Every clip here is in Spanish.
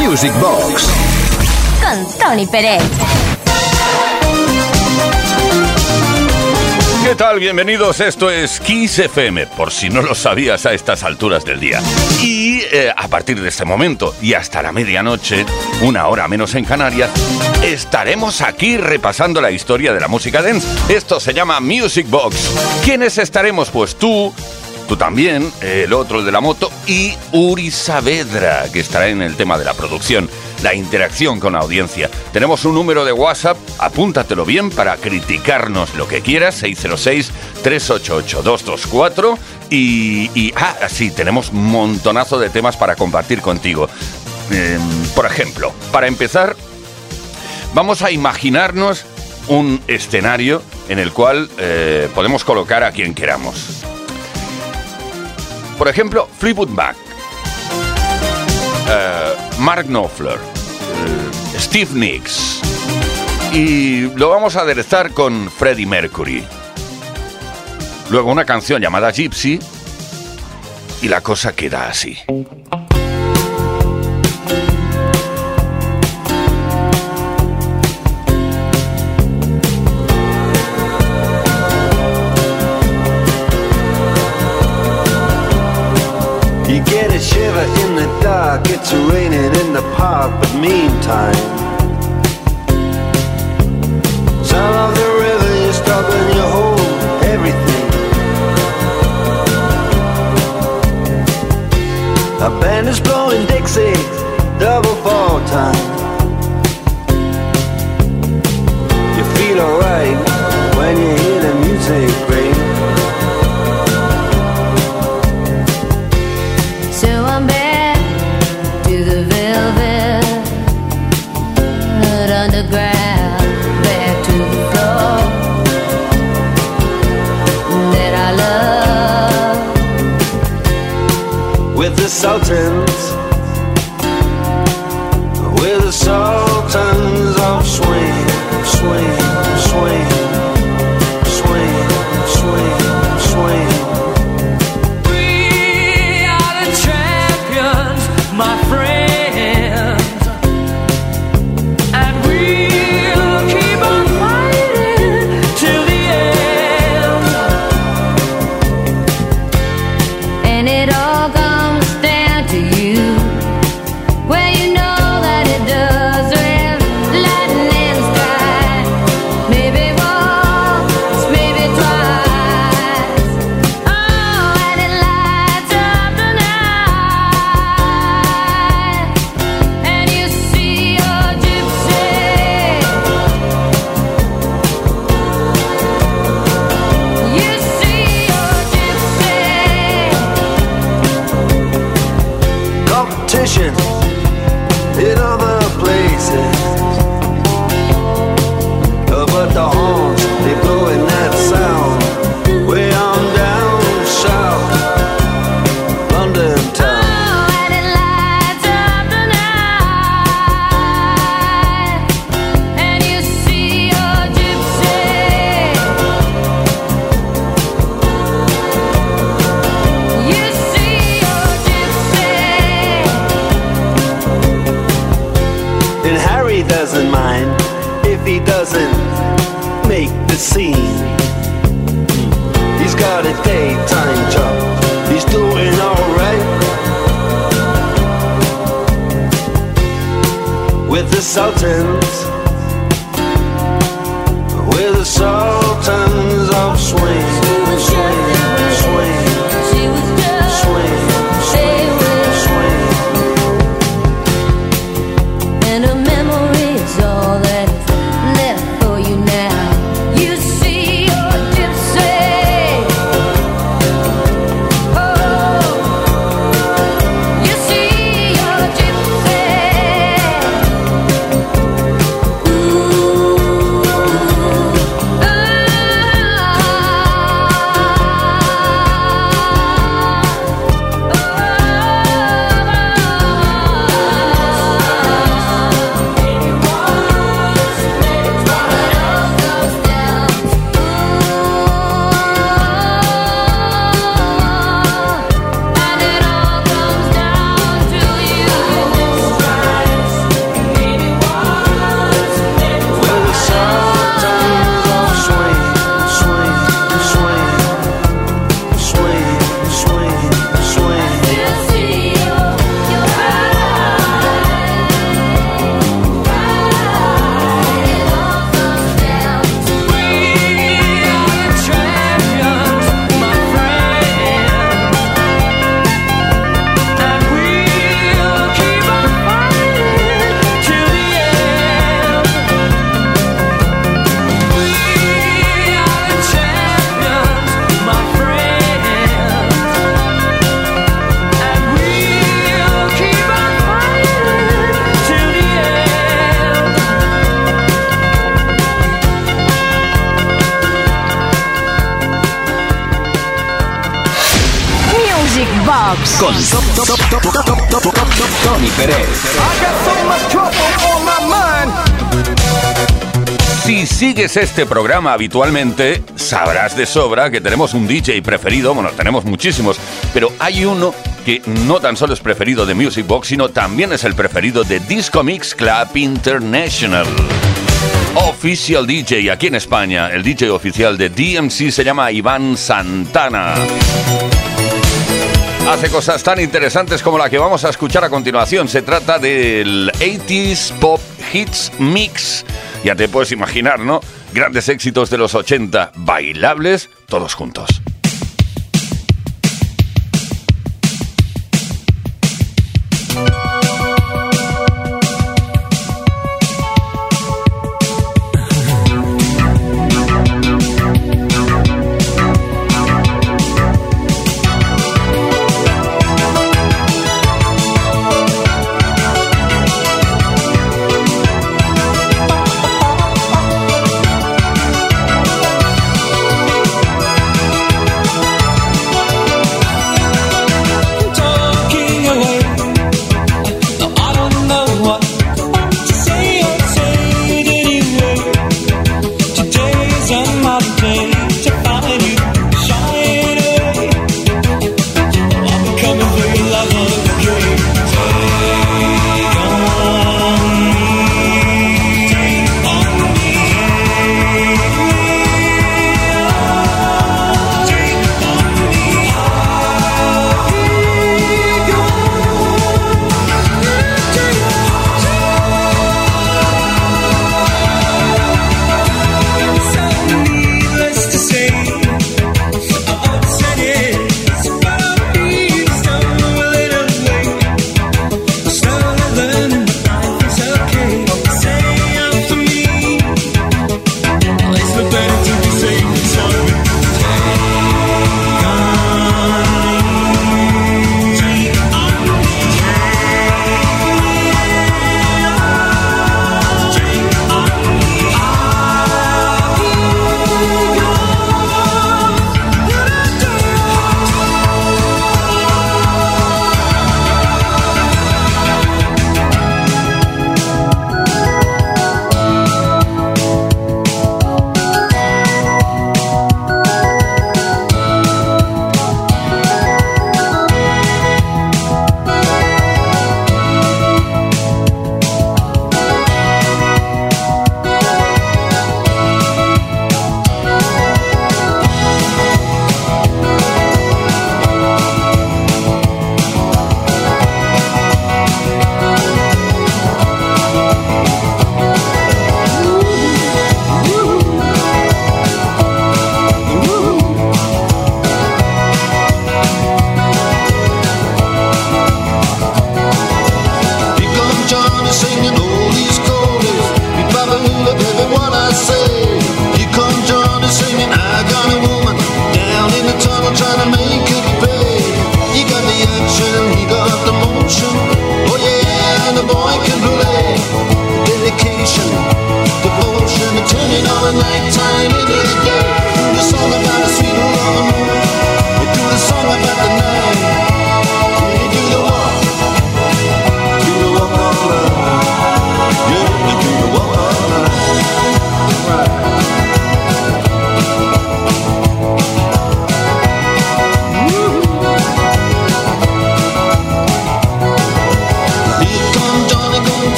Music Box. Con Tony Pérez. ¿Qué tal? Bienvenidos. Esto es Kiss FM, por si no lo sabías a estas alturas del día. Y eh, a partir de este momento y hasta la medianoche, una hora menos en Canarias, estaremos aquí repasando la historia de la música dance. Esto se llama Music Box. ¿Quiénes estaremos? Pues tú, tú también, el otro de la moto y Uri Saavedra, que estará en el tema de la producción la interacción con la audiencia. Tenemos un número de WhatsApp, apúntatelo bien para criticarnos lo que quieras, 606-388-224. Y, y, ah, sí, tenemos montonazo de temas para compartir contigo. Em, por ejemplo, para empezar, vamos a imaginarnos un escenario en el cual eh, podemos colocar a quien queramos. Por ejemplo, Fleetwood Mac. Eh, Mark Knopfler, eh, Steve Nicks. Y lo vamos a aderezar con Freddie Mercury. Luego una canción llamada Gypsy. Y la cosa queda así. It's raining in the park, but meantime, sound of the river, you stop and you hold everything. A band is blowing Dixie, double fall time. Love. Sigues este programa habitualmente, sabrás de sobra que tenemos un DJ preferido, bueno, tenemos muchísimos, pero hay uno que no tan solo es preferido de Music Box, sino también es el preferido de Disco Mix Club International. Official DJ aquí en España, el DJ oficial de DMC se llama Iván Santana. Hace cosas tan interesantes como la que vamos a escuchar a continuación. Se trata del 80s Pop Hits Mix. Ya te puedes imaginar, ¿no? Grandes éxitos de los 80, bailables, todos juntos.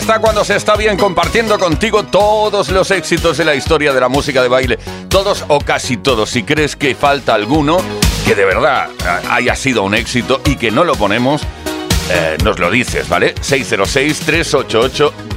Está cuando se está bien compartiendo contigo todos los éxitos de la historia de la música de baile. Todos o casi todos. Si crees que falta alguno que de verdad eh, haya sido un éxito y que no lo ponemos, eh, nos lo dices, ¿vale?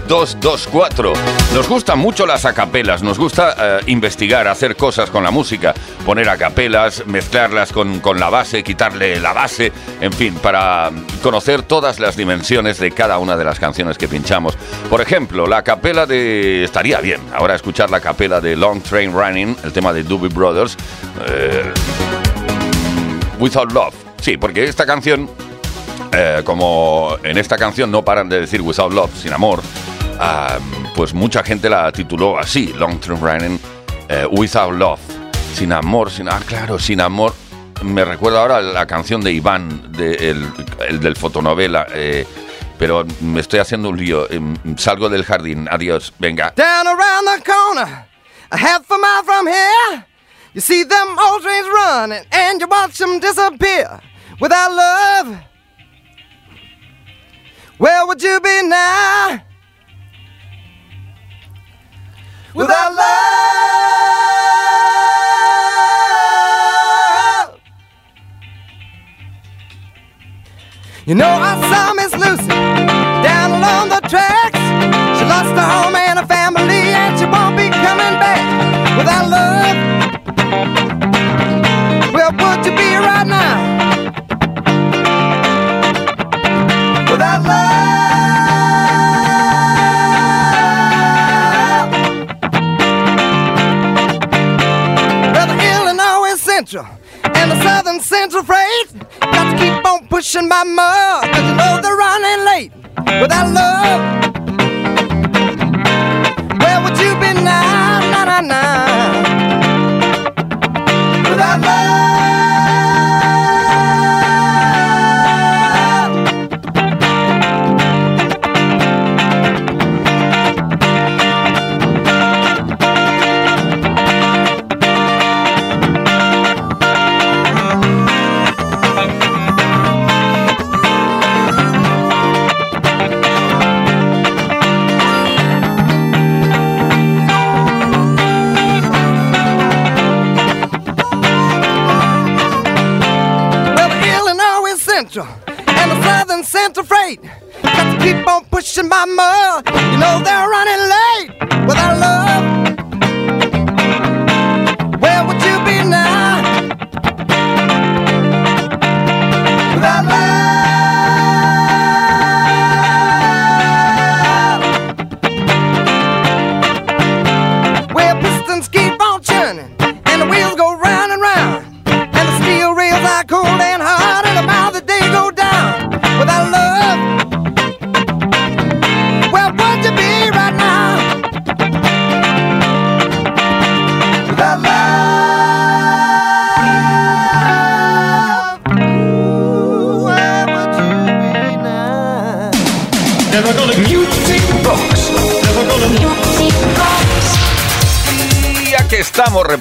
606-388-224. Nos gustan mucho las acapelas, nos gusta eh, investigar, hacer cosas con la música, poner acapelas, mezclarlas con, con la base, quitarle la base, en fin, para conocer todas las dimensiones de cada una de las canciones que pinchamos. Por ejemplo, la capela de... Estaría bien ahora escuchar la capela de Long Train Running, el tema de Doobie Brothers. eh, Without Love. Sí, porque esta canción eh, como en esta canción no paran de decir Without Love, sin amor, ah, pues mucha gente la tituló así, Long Term Running, eh, Without Love, sin amor, sin, ah, claro, sin amor. Me recuerda ahora la canción de Iván, el, el del fotonovela, eh, pero me estoy haciendo un lío. Em, Salgo del jardín, adiós, venga. Down around the corner, a half a mile from here, you see them old trains running, and you watch them disappear without love. Where would you be now? Without love. You know, I saw Miss Lucy down along the tracks. Central and the Southern Central Freight got to keep on pushing my mud, cause you know they're running late without love. Where would you be now? Nah, nah, nah. Southern Central Freight got to keep on pushing my mud. You know they're running late without love.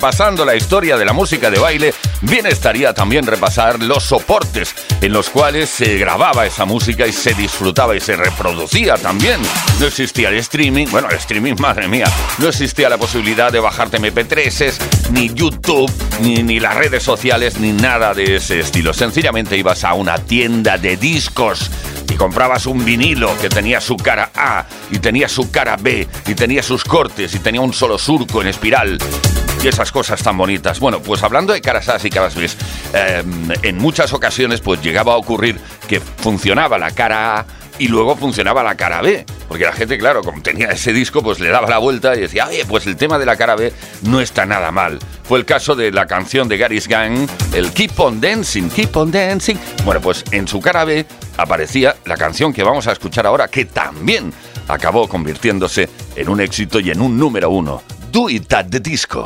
Repasando la historia de la música de baile, bien estaría también repasar los soportes en los cuales se grababa esa música y se disfrutaba y se reproducía también. No existía el streaming, bueno, el streaming, madre mía, no existía la posibilidad de bajarte MP3s, ni YouTube, ni, ni las redes sociales, ni nada de ese estilo. Sencillamente ibas a una tienda de discos y comprabas un vinilo que tenía su cara A y tenía su cara B y tenía sus cortes y tenía un solo surco en espiral y esas cosas tan bonitas. Bueno, pues hablando de caras y caras B, eh, en muchas ocasiones pues llegaba a ocurrir que funcionaba la cara A y luego funcionaba la cara B. Porque la gente, claro, como tenía ese disco, pues le daba la vuelta y decía, oye, pues el tema de la cara B no está nada mal. Fue el caso de la canción de Gary's Gang, el Keep on Dancing, Keep on Dancing. Bueno, pues en su cara B aparecía la canción que vamos a escuchar ahora, que también acabó convirtiéndose en un éxito y en un número uno. Do It at the Disco.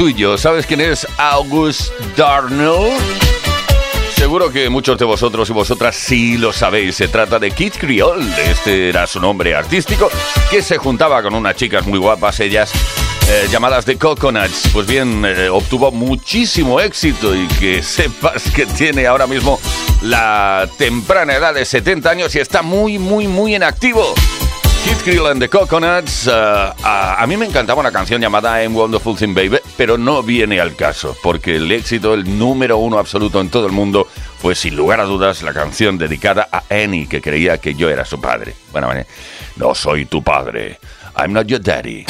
Tú y yo, ¿sabes quién es August Darnell? Seguro que muchos de vosotros y vosotras sí lo sabéis. Se trata de Kid Creole. Este era su nombre artístico, que se juntaba con unas chicas muy guapas, ellas eh, llamadas The Coconuts. Pues bien, eh, obtuvo muchísimo éxito y que sepas que tiene ahora mismo la temprana edad de 70 años y está muy, muy, muy en activo. Kid Creole and the Coconuts. eh, a, a mí me encantaba una canción llamada I'm Wonderful Thing Baby, pero no viene al caso, porque el éxito, el número uno absoluto en todo el mundo, fue sin lugar a dudas la canción dedicada a Annie, que creía que yo era su padre. Bueno, no soy tu padre. I'm not your daddy.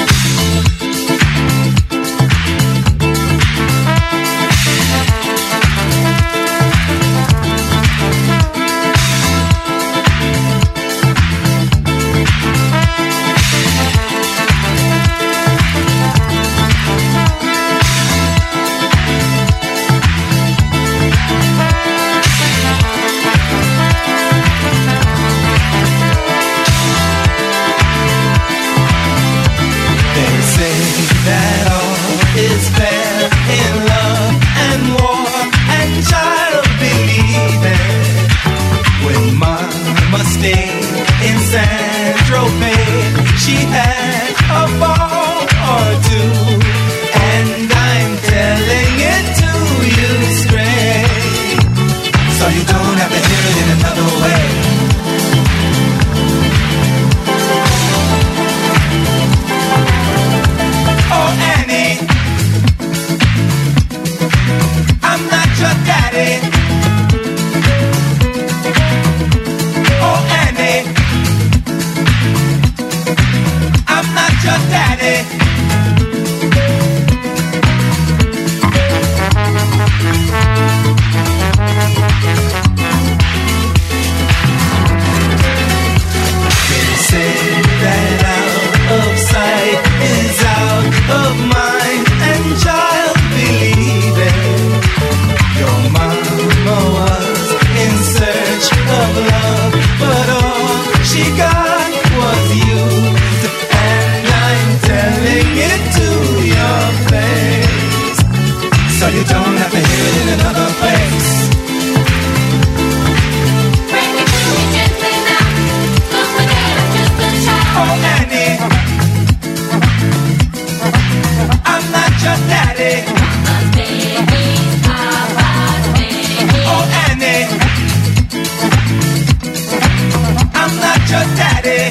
Your daddy.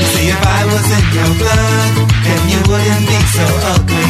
You see, if I was in your blood, then you wouldn't be so ugly.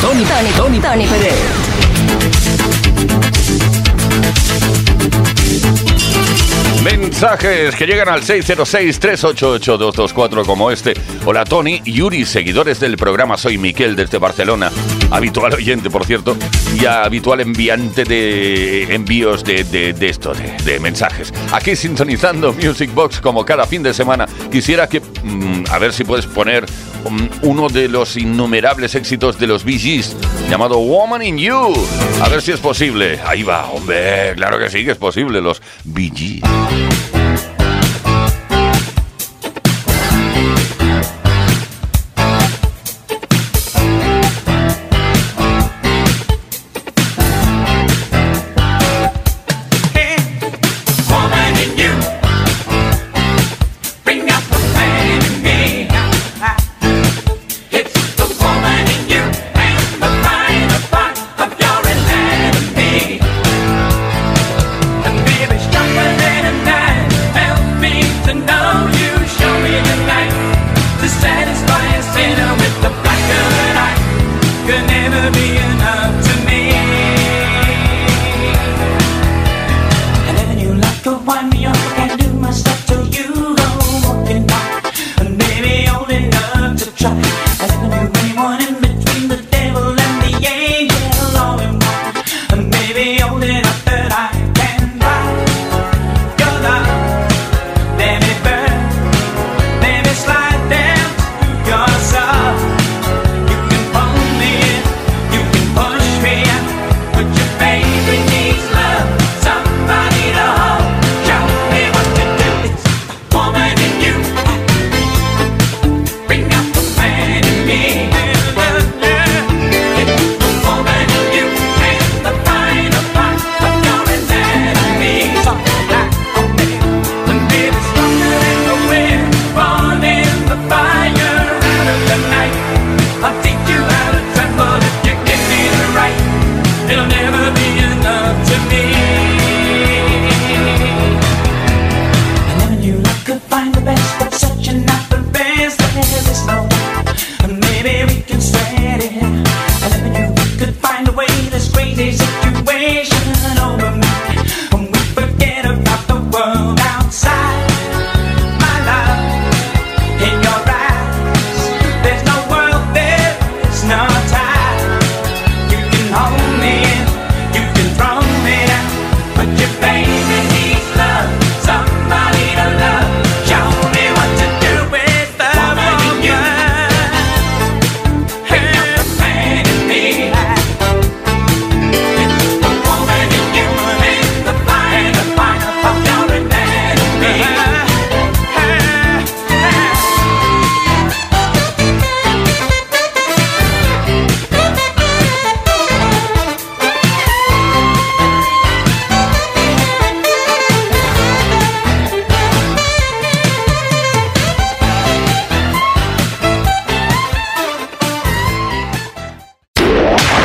Tony, Tony, Tony, Tony Pérez. Mensajes que llegan al 606-388-224 como este. Hola Tony, Yuri, seguidores del programa. Soy Miquel desde Barcelona. Habitual oyente, por cierto. Y habitual enviante de envíos de, de- de esto, de, mensajes. Aquí sintonizando Music Box como cada fin de semana. Quisiera que, mm, a ver si puedes poner mm, uno de los innumerables éxitos de los Bee llamado Woman in You. A ver si es posible. Ahí va, hombre. Claro que sí que es posible, los Bee. Woman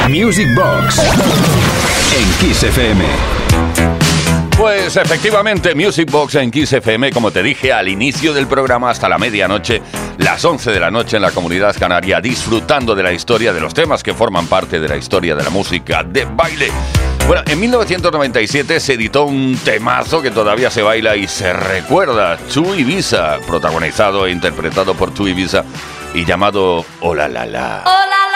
Music Box en Kiss FM. Pues efectivamente, Music Box en Kiss FM, como te dije al inicio del programa, hasta la medianoche, las 11 de la noche en la comunidad canaria, disfrutando de la historia de los temas que forman parte de la historia de la música de baile. Bueno, en 1997 se editó un temazo que todavía se baila y se recuerda, Chu Ibiza, protagonizado e interpretado por Chu Ibiza y llamado Hola La La. Said,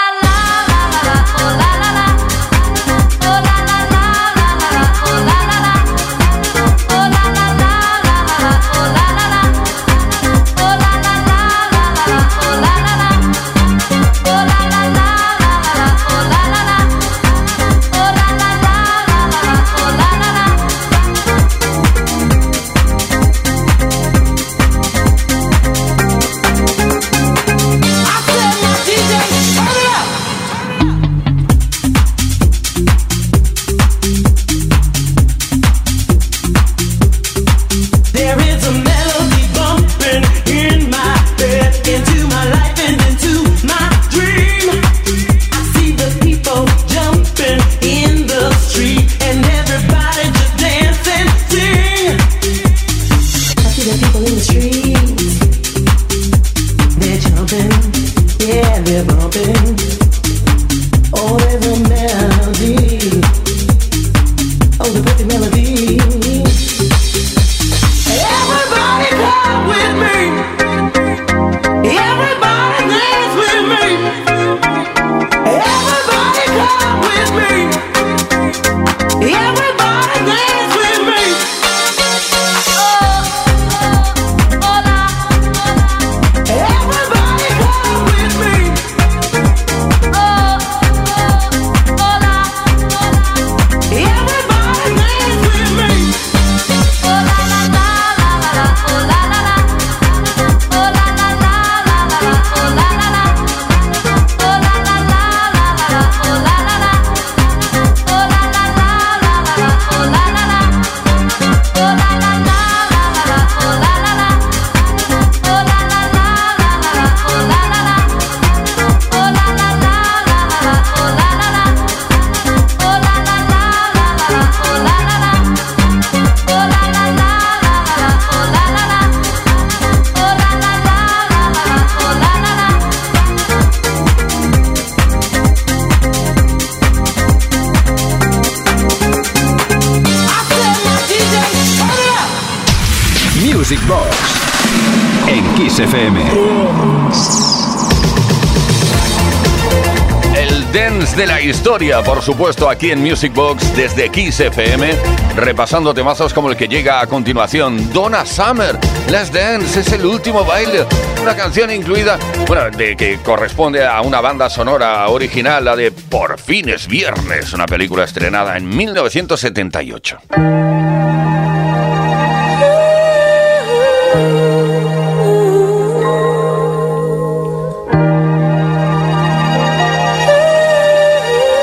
por supuesto, aquí en Music Box desde Kiss FM, repasando temazos como el que llega a continuación, Donna Summer. Let's Dance es el último baile, una canción incluida, bueno, de que corresponde a una banda sonora original, la de Por fin es viernes, una película estrenada en 1978.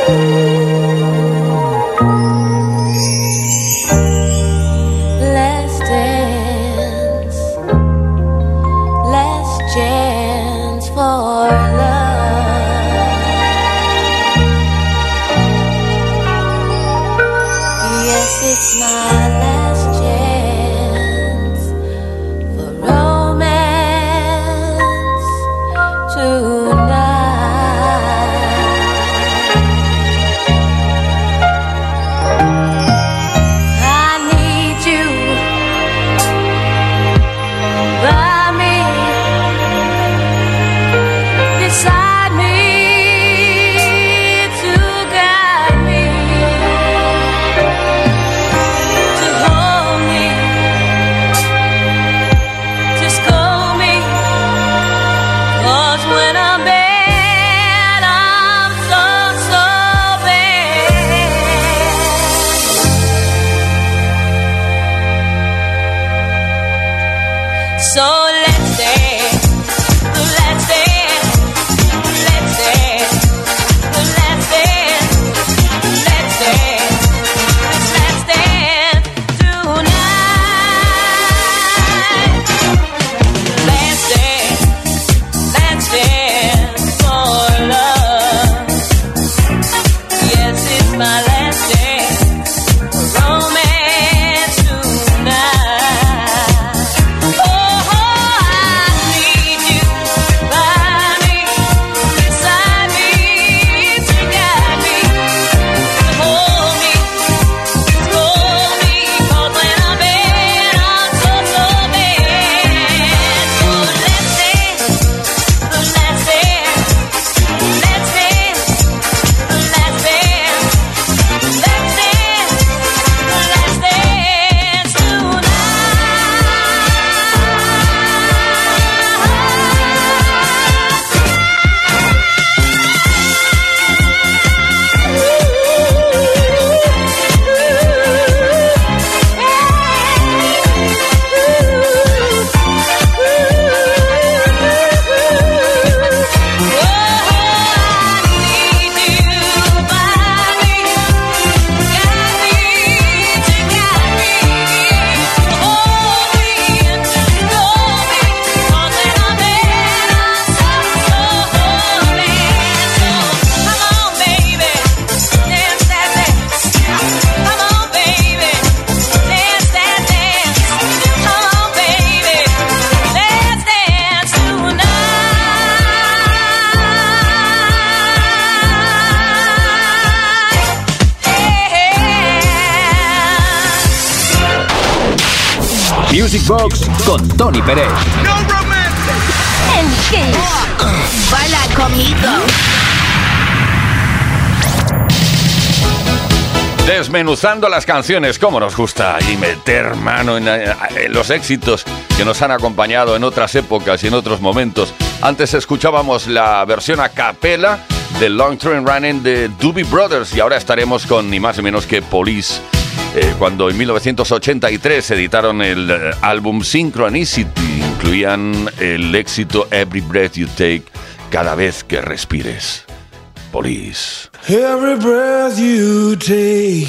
Let's Desmenuzando las canciones, como nos gusta, y meter mano en, eh, en los éxitos que nos han acompañado en otras épocas y en otros momentos. Antes escuchábamos la versión a capela del Long Train Running de Doobie Brothers y ahora estaremos con ni más ni menos que Police. eh, cuando en 1983 editaron el eh, álbum Synchronicity, incluían el éxito Every Breath You Take, cada vez que respires. Police. Every breath you take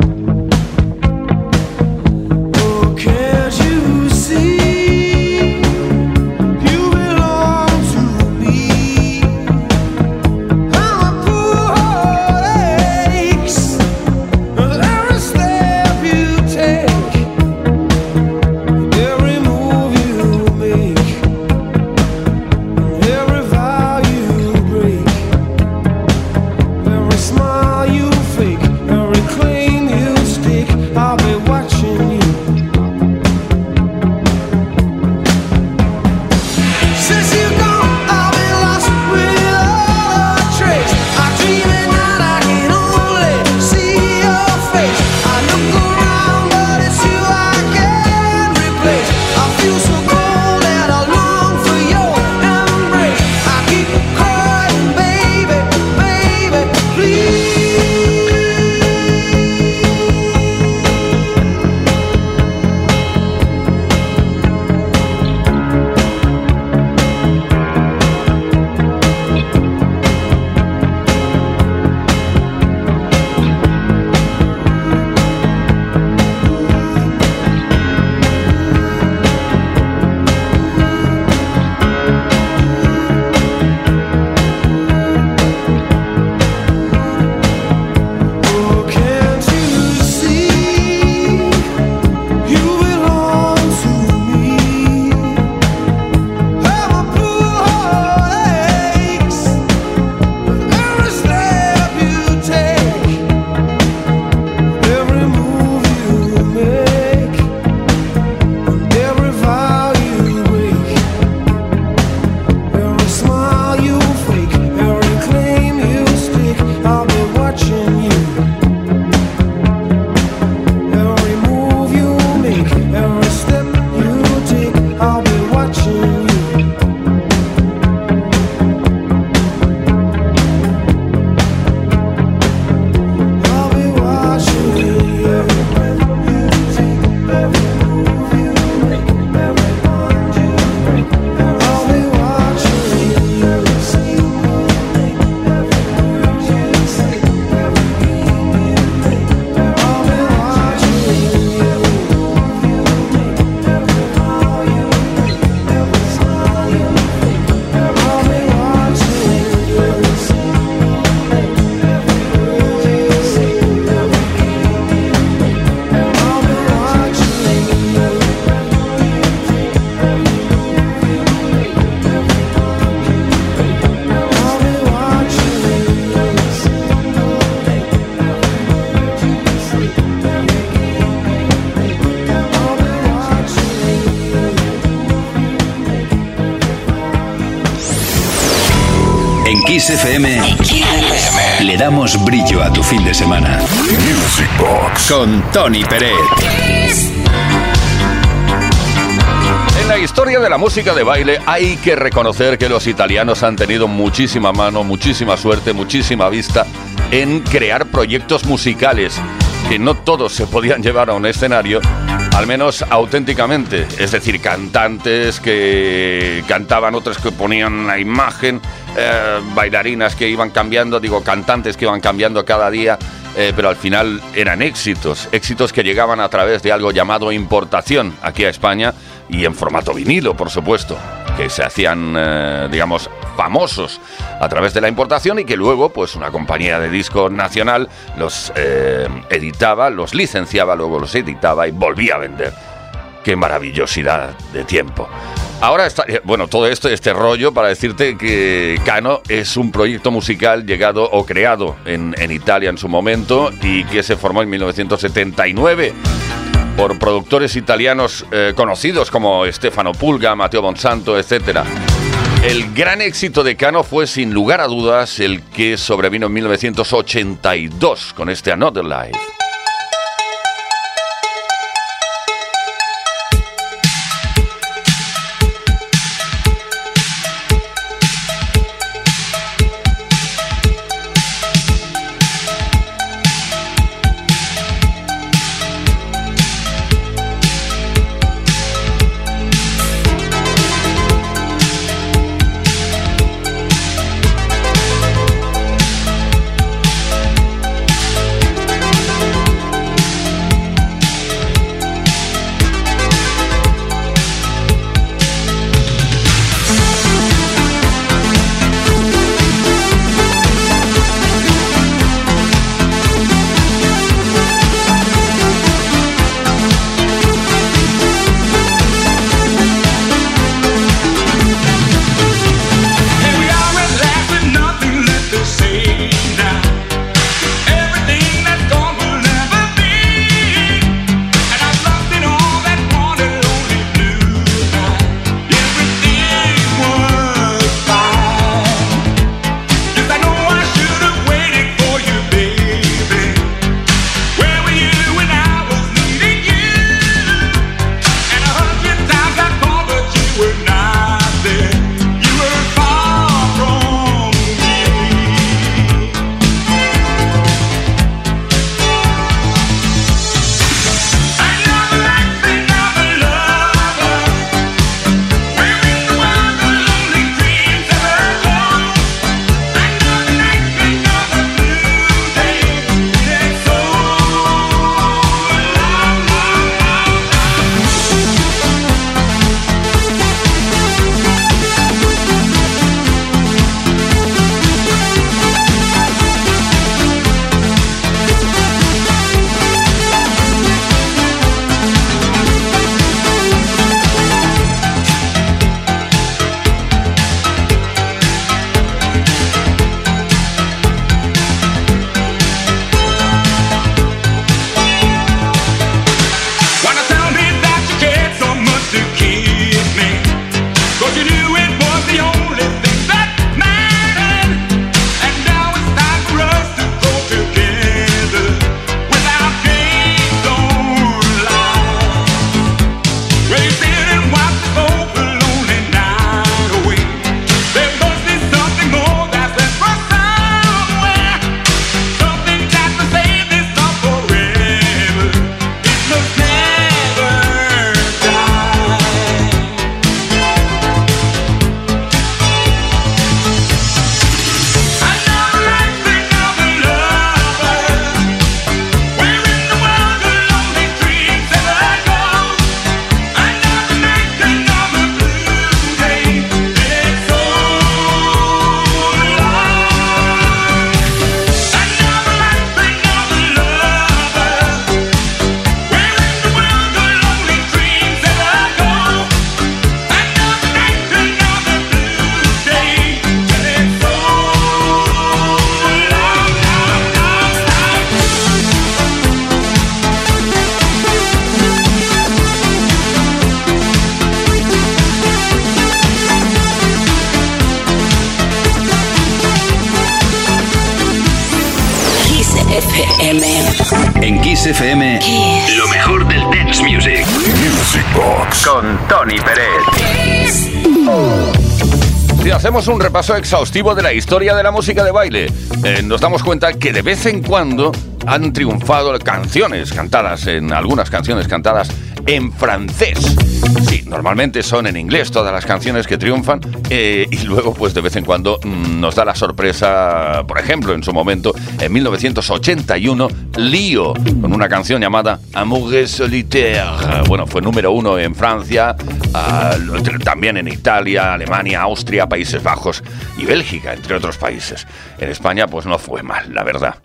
Kiss FM, le damos brillo a tu fin de semana. Music Box con Tony Peret. En la historia de la música de baile hay que reconocer que los italianos han tenido muchísima mano, muchísima suerte, muchísima vista en crear proyectos musicales que no todos se podían llevar a un escenario, al menos auténticamente. Es decir, cantantes que cantaban, otros que ponían la imagen, eh, bailarinas que iban cambiando, digo, cantantes que iban cambiando cada día. Eh, pero al final eran éxitos, éxitos que llegaban a través de algo llamado importación aquí a España y en formato vinilo, por supuesto, que se hacían, eh, digamos, famosos a través de la importación y que luego, pues, una compañía de discos nacional los eh, editaba, los licenciaba, luego los editaba y volvía a vender. Qué maravillosidad de tiempo. Ahora está, bueno, todo esto, este rollo para decirte que Cano es un proyecto musical llegado o creado en, en Italia en su momento y que se formó en 1979 por productores italianos eh, conocidos como Stefano Pulga, Matteo Bonsanto, etc. El gran éxito de Cano fue sin lugar a dudas el que sobrevino en 1982 con este Another Life. FM. En Kiss FM, Kiss. lo mejor del dance music. Music Box. Con Tony Pérez. Si hacemos un repaso exhaustivo de la historia de la música de baile, eh, nos damos cuenta que de vez en cuando han triunfado canciones cantadas, en algunas canciones cantadas en francés. Normalmente son en inglés todas las canciones que triunfan eh, y luego pues de vez en cuando mm, nos da la sorpresa, por ejemplo, en su momento, en 1981, Lío, con una canción llamada Amour solitaire. Bueno, fue número uno en Francia, también en Italia, Alemania, Austria, Países Bajos y Bélgica, entre otros países. En España pues no fue mal, la verdad.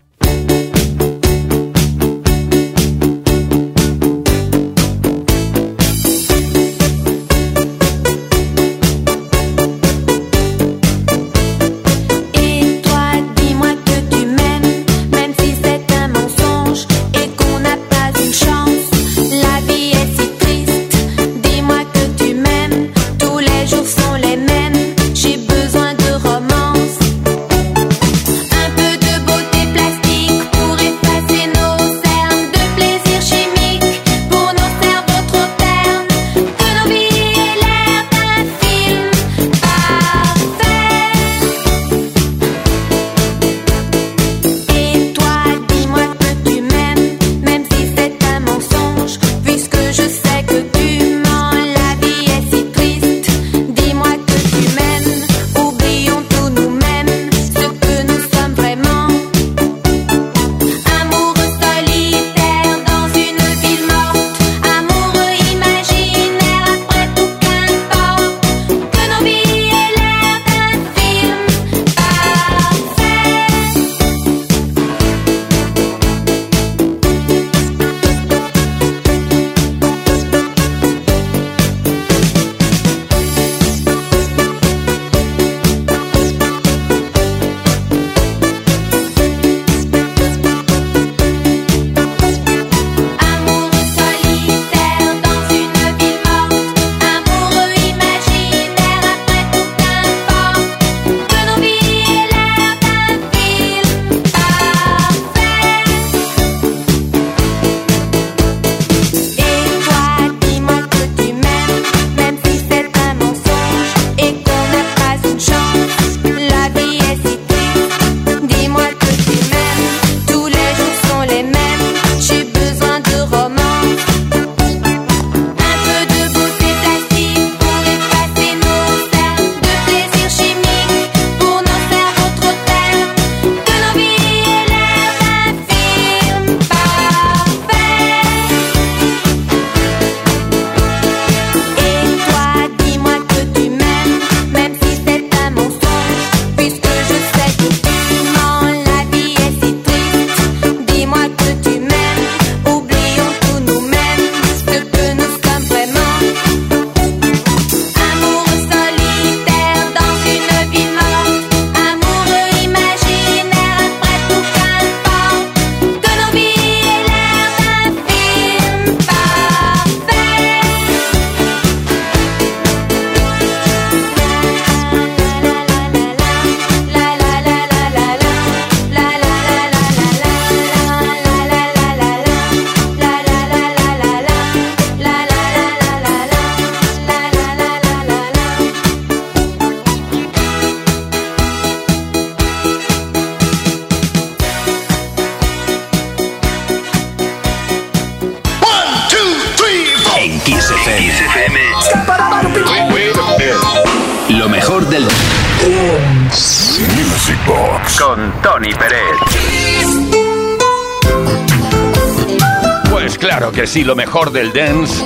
Pues claro que sí, lo mejor del dance.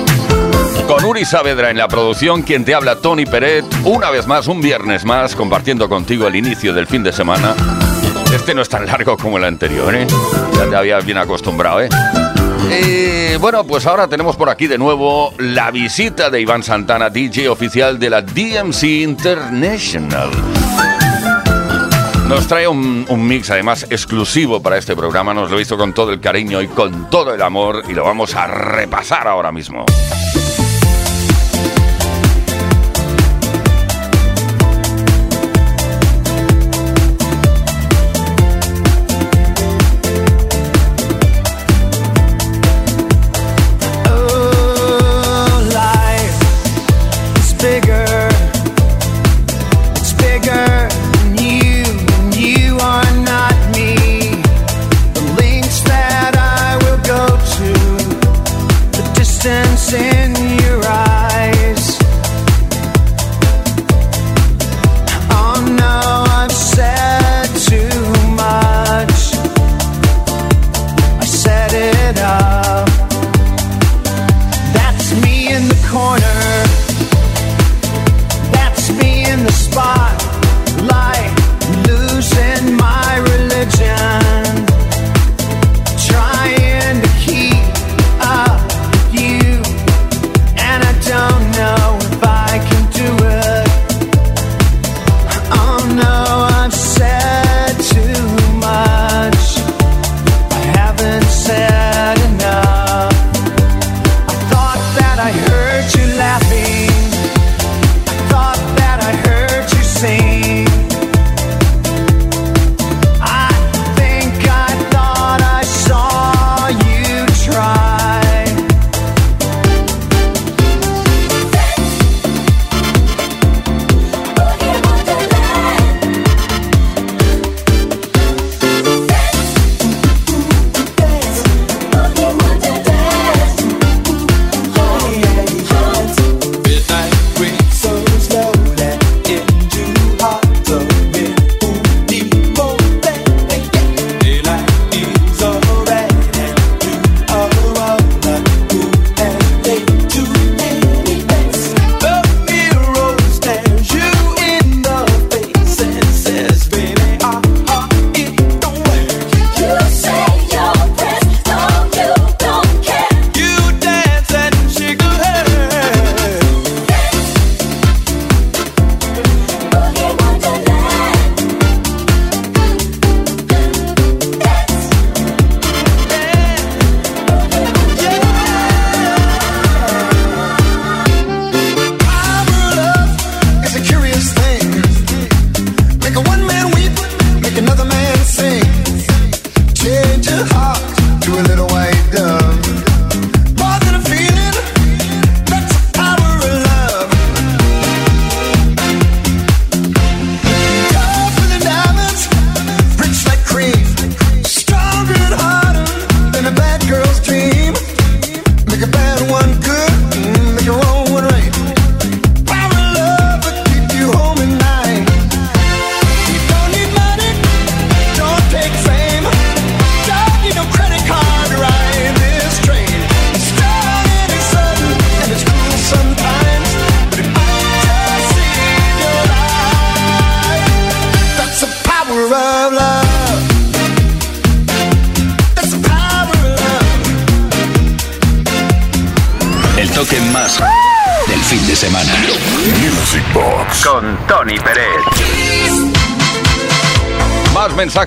Con Uri Saavedra en la producción, quien te habla Tony Peret, una vez más, un viernes más, compartiendo contigo el inicio del fin de semana. Este no es tan largo como el anterior, ¿eh? Ya te habías bien acostumbrado, ¿eh? Eh, bueno, pues ahora tenemos por aquí de nuevo la visita de Iván Santana, DJ oficial de la DMC International. Nos trae un, mix además exclusivo para este programa, nos lo hizo con todo el cariño y con todo el amor y lo vamos a repasar ahora mismo.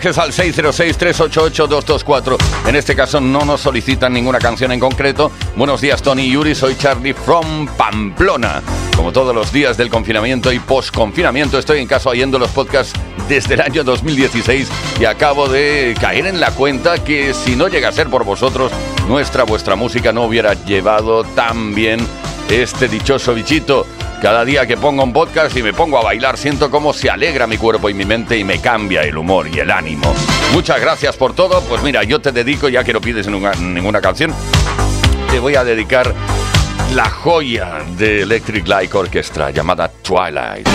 Al 606-388-224. En este caso no nos solicitan ninguna canción en concreto. Buenos días, Tony y Yuri. Soy Charlie from Pamplona. Como todos los días del confinamiento y post-confinamiento, estoy en casa oyendo los podcasts desde el año 2016 y acabo de caer en la cuenta que si no llega a ser por vosotros, nuestra, vuestra música no hubiera llevado tan bien este dichoso bichito. Cada día que pongo un podcast y me pongo a bailar, siento cómo se alegra mi cuerpo y mi mente y me cambia el humor y el ánimo. Muchas gracias por todo. Pues mira, yo te dedico, ya que no pides ninguna, ninguna canción, te voy a dedicar la joya de Electric Light Orchestra llamada Twilight.